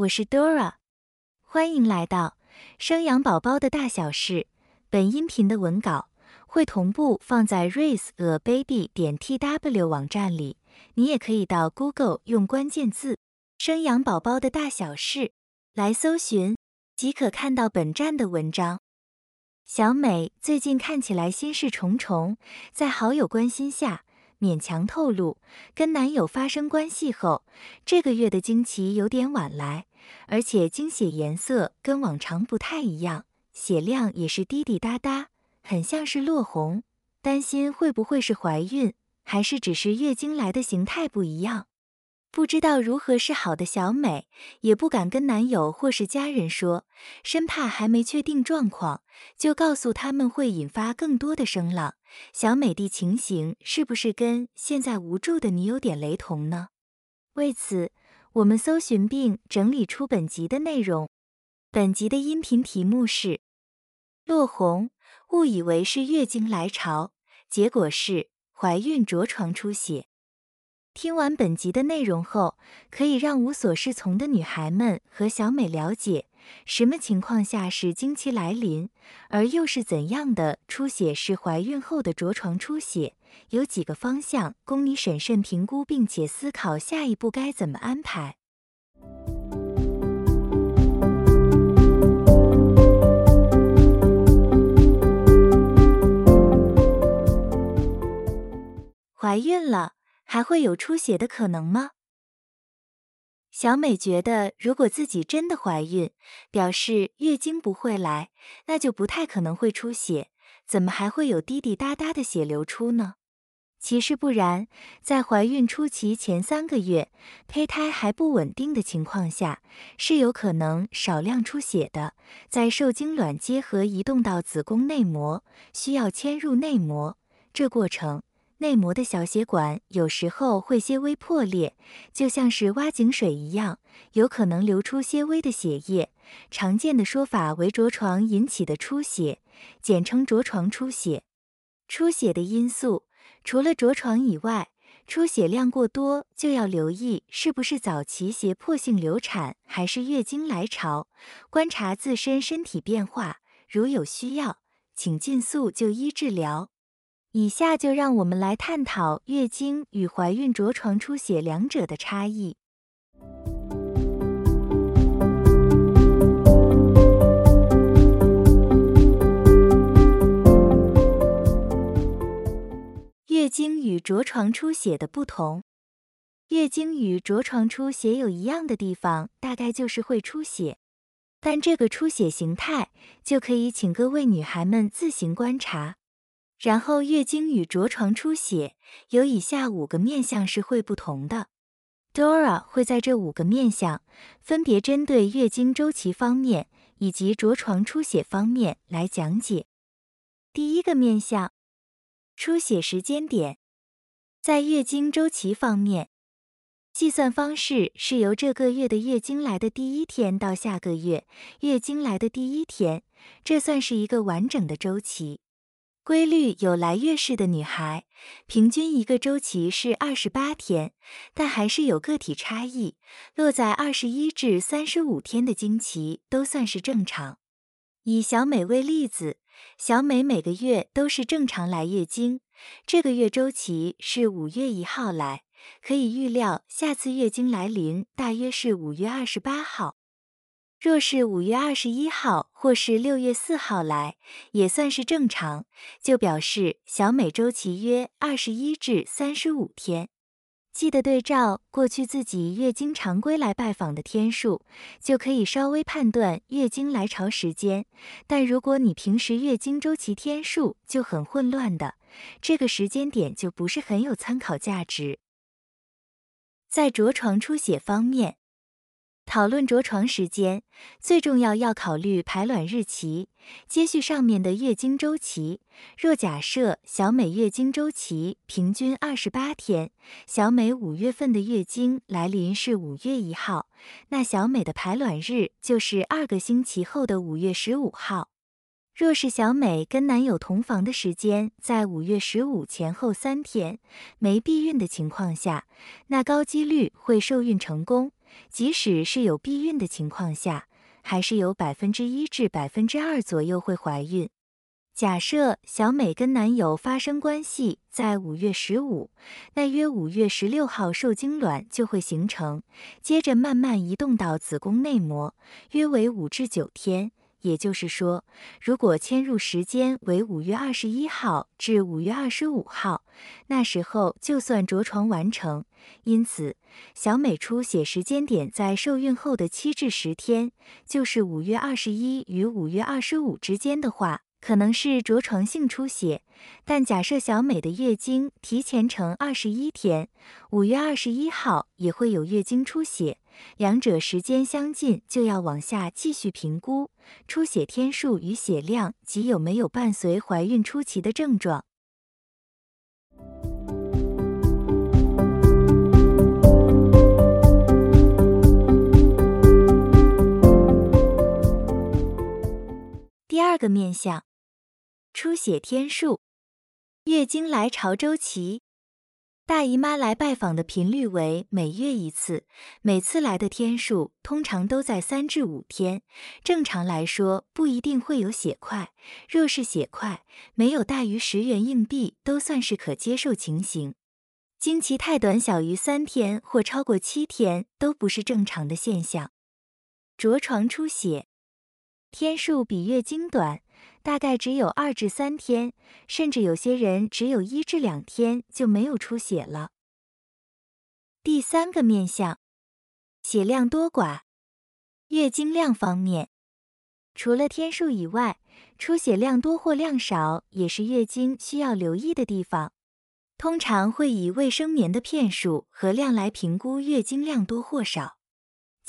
我是 Dora，欢迎来到生养宝宝的大小事。本音频的文稿会同步放在 raise a baby 点 tw 网站里，你也可以到 Google 用关键字“生养宝宝的大小事”来搜寻，即可看到本站的文章。小美最近看起来心事重重，在好友关心下。勉强透露，跟男友发生关系后，这个月的经期有点晚来，而且经血颜色跟往常不太一样，血量也是滴滴答答，很像是落红。担心会不会是怀孕，还是只是月经来的形态不一样？不知道如何是好的小美，也不敢跟男友或是家人说，生怕还没确定状况，就告诉他们会引发更多的声浪。小美的情形是不是跟现在无助的你有点雷同呢？为此，我们搜寻并整理出本集的内容。本集的音频题目是“落红，误以为是月经来潮，结果是怀孕着床出血”。听完本集的内容后，可以让无所适从的女孩们和小美了解，什么情况下是经期来临，而又是怎样的出血是怀孕后的着床出血。有几个方向供你审慎评估，并且思考下一步该怎么安排。怀孕了。还会有出血的可能吗？小美觉得，如果自己真的怀孕，表示月经不会来，那就不太可能会出血。怎么还会有滴滴答答的血流出呢？其实不然，在怀孕初期前三个月，胚胎还不稳定的情况下，是有可能少量出血的。在受精卵结合移动到子宫内膜，需要迁入内膜，这过程。内膜的小血管有时候会些微破裂，就像是挖井水一样，有可能流出些微的血液。常见的说法为着床引起的出血，简称着床出血。出血的因素除了着床以外，出血量过多就要留意是不是早期胁迫性流产，还是月经来潮。观察自身身体变化，如有需要，请尽速就医治疗。以下就让我们来探讨月经与怀孕着床出血两者的差异。经与着床出血的不同。月经与着床出血有一样的地方，大概就是会出血，但这个出血形态就可以请各位女孩们自行观察。然后，月经与着床出血有以下五个面相是会不同的。Dora 会在这五个面相分别针对月经周期方面以及着床出血方面来讲解。第一个面相，出血时间点，在月经周期方面，计算方式是由这个月的月经来的第一天到下个月月经来的第一天，这算是一个完整的周期。规律有来月式的女孩，平均一个周期是二十八天，但还是有个体差异。落在二十一至三十五天的经期都算是正常。以小美为例子，小美每个月都是正常来月经，这个月周期是五月一号来，可以预料下次月经来临大约是五月二十八号。若是五月二十一号或是六月四号来，也算是正常，就表示小美周期约二十一至三十五天。记得对照过去自己月经常规来拜访的天数，就可以稍微判断月经来潮时间。但如果你平时月经周期天数就很混乱的，这个时间点就不是很有参考价值。在着床出血方面。讨论着床时间，最重要要考虑排卵日期。接续上面的月经周期，若假设小美月经周期平均二十八天，小美五月份的月经来临是五月一号，那小美的排卵日就是二个星期后的五月十五号。若是小美跟男友同房的时间在五月十五前后三天，没避孕的情况下，那高几率会受孕成功。即使是有避孕的情况下，还是有百分之一至百分之二左右会怀孕。假设小美跟男友发生关系在五月十五，那约五月十六号受精卵就会形成，接着慢慢移动到子宫内膜，约为五至九天。也就是说，如果迁入时间为五月二十一号至五月二十五号，那时候就算着床完成。因此，小美出血时间点在受孕后的七至十天，就是五月二十一与五月二十五之间的话。可能是着床性出血，但假设小美的月经提前成二十一天，五月二十一号也会有月经出血，两者时间相近，就要往下继续评估出血天数与血量及有没有伴随怀孕初期的症状。第二个面相。出血天数，月经来潮周期，大姨妈来拜访的频率为每月一次，每次来的天数通常都在三至五天。正常来说，不一定会有血块。若是血块没有大于十元硬币，都算是可接受情形。经期太短，小于三天或超过七天，都不是正常的现象。着床出血，天数比月经短。大概只有二至三天，甚至有些人只有一至两天就没有出血了。第三个面相，血量多寡。月经量方面，除了天数以外，出血量多或量少也是月经需要留意的地方。通常会以卫生棉的片数和量来评估月经量多或少。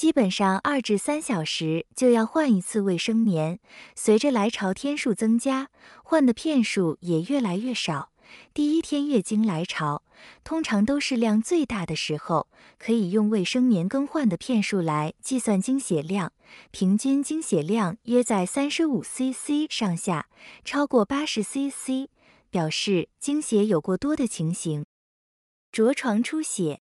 基本上二至三小时就要换一次卫生棉。随着来潮天数增加，换的片数也越来越少。第一天月经来潮，通常都是量最大的时候，可以用卫生棉更换的片数来计算经血量。平均经血量约在三十五 cc 上下，超过八十 cc 表示经血有过多的情形。着床出血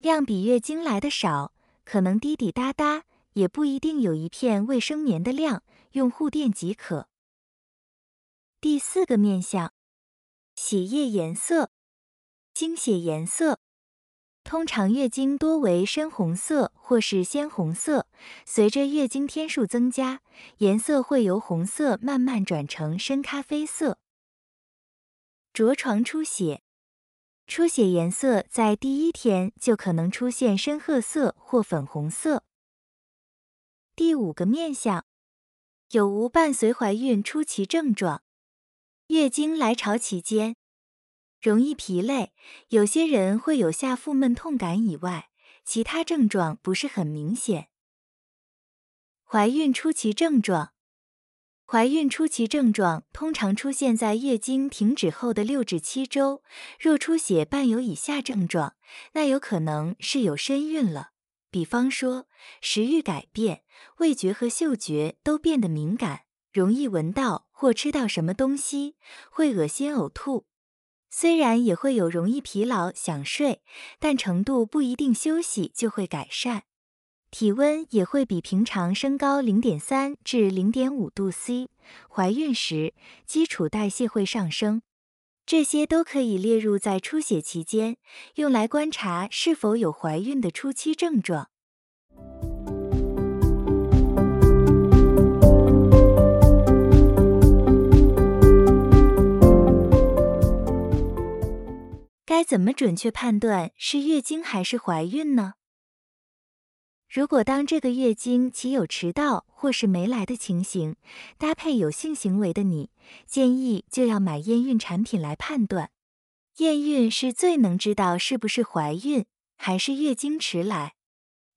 量比月经来的少。可能滴滴答答，也不一定有一片卫生棉的量，用护垫即可。第四个面相，血液颜色，经血颜色，通常月经多为深红色或是鲜红色，随着月经天数增加，颜色会由红色慢慢转成深咖啡色。着床出血。出血颜色在第一天就可能出现深褐色或粉红色。第五个面相，有无伴随怀孕初期症状？月经来潮期间，容易疲累，有些人会有下腹闷痛感以外，其他症状不是很明显。怀孕初期症状。怀孕初期症状通常出现在月经停止后的六至七周。若出血伴有以下症状，那有可能是有身孕了。比方说，食欲改变，味觉和嗅觉都变得敏感，容易闻到或吃到什么东西，会恶心呕吐。虽然也会有容易疲劳、想睡，但程度不一定休息就会改善。体温也会比平常升高零点三至零点五度 C。怀孕时，基础代谢会上升，这些都可以列入在出血期间，用来观察是否有怀孕的初期症状。该怎么准确判断是月经还是怀孕呢？如果当这个月经期有迟到或是没来的情形，搭配有性行为的你，建议就要买验孕产品来判断。验孕是最能知道是不是怀孕还是月经迟来。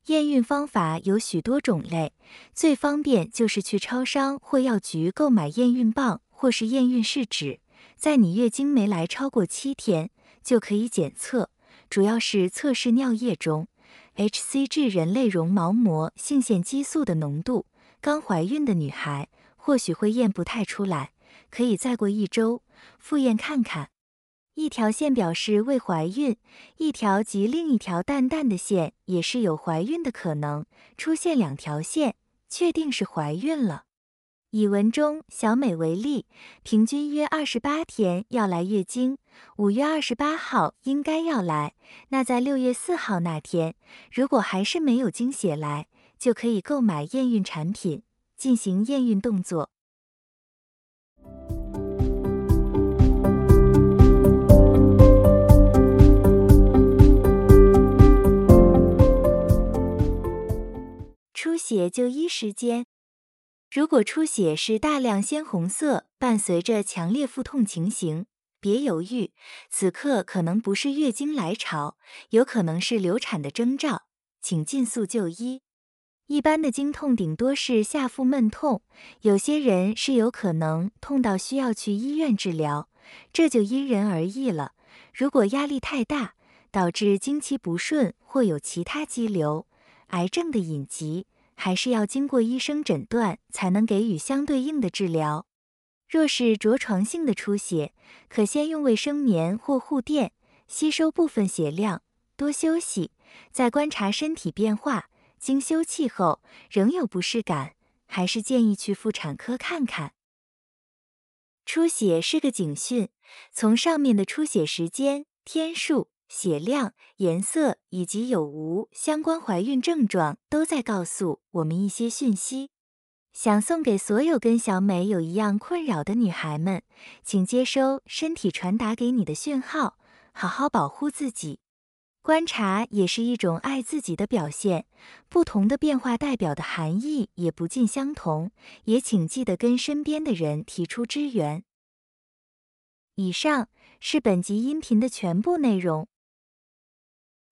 验孕方法有许多种类，最方便就是去超商或药局购买验孕棒或是验孕试纸，在你月经没来超过七天就可以检测，主要是测试尿液中。hCG 人类绒毛膜性腺激素的浓度，刚怀孕的女孩或许会验不太出来，可以再过一周复验看看。一条线表示未怀孕，一条及另一条淡淡的线也是有怀孕的可能。出现两条线，确定是怀孕了。以文中小美为例，平均约二十八天要来月经，五月二十八号应该要来。那在六月四号那天，如果还是没有经血来，就可以购买验孕产品，进行验孕动作。出血就医时间，如果出血是大量鲜红色，伴随着强烈腹痛情形，别犹豫，此刻可能不是月经来潮，有可能是流产的征兆，请尽速就医。一般的经痛顶多是下腹闷痛，有些人是有可能痛到需要去医院治疗，这就因人而异了。如果压力太大，导致经期不顺或有其他肌瘤、癌症的隐疾。还是要经过医生诊断才能给予相对应的治疗。若是着床性的出血，可先用卫生棉或护垫吸收部分血量，多休息，再观察身体变化。经休憩后仍有不适感，还是建议去妇产科看看。出血是个警讯，从上面的出血时间、天数。血量、颜色以及有无相关怀孕症状，都在告诉我们一些讯息。想送给所有跟小美有一样困扰的女孩们，请接收身体传达给你的讯号，好好保护自己。观察也是一种爱自己的表现。不同的变化代表的含义也不尽相同，也请记得跟身边的人提出支援。以上是本集音频的全部内容。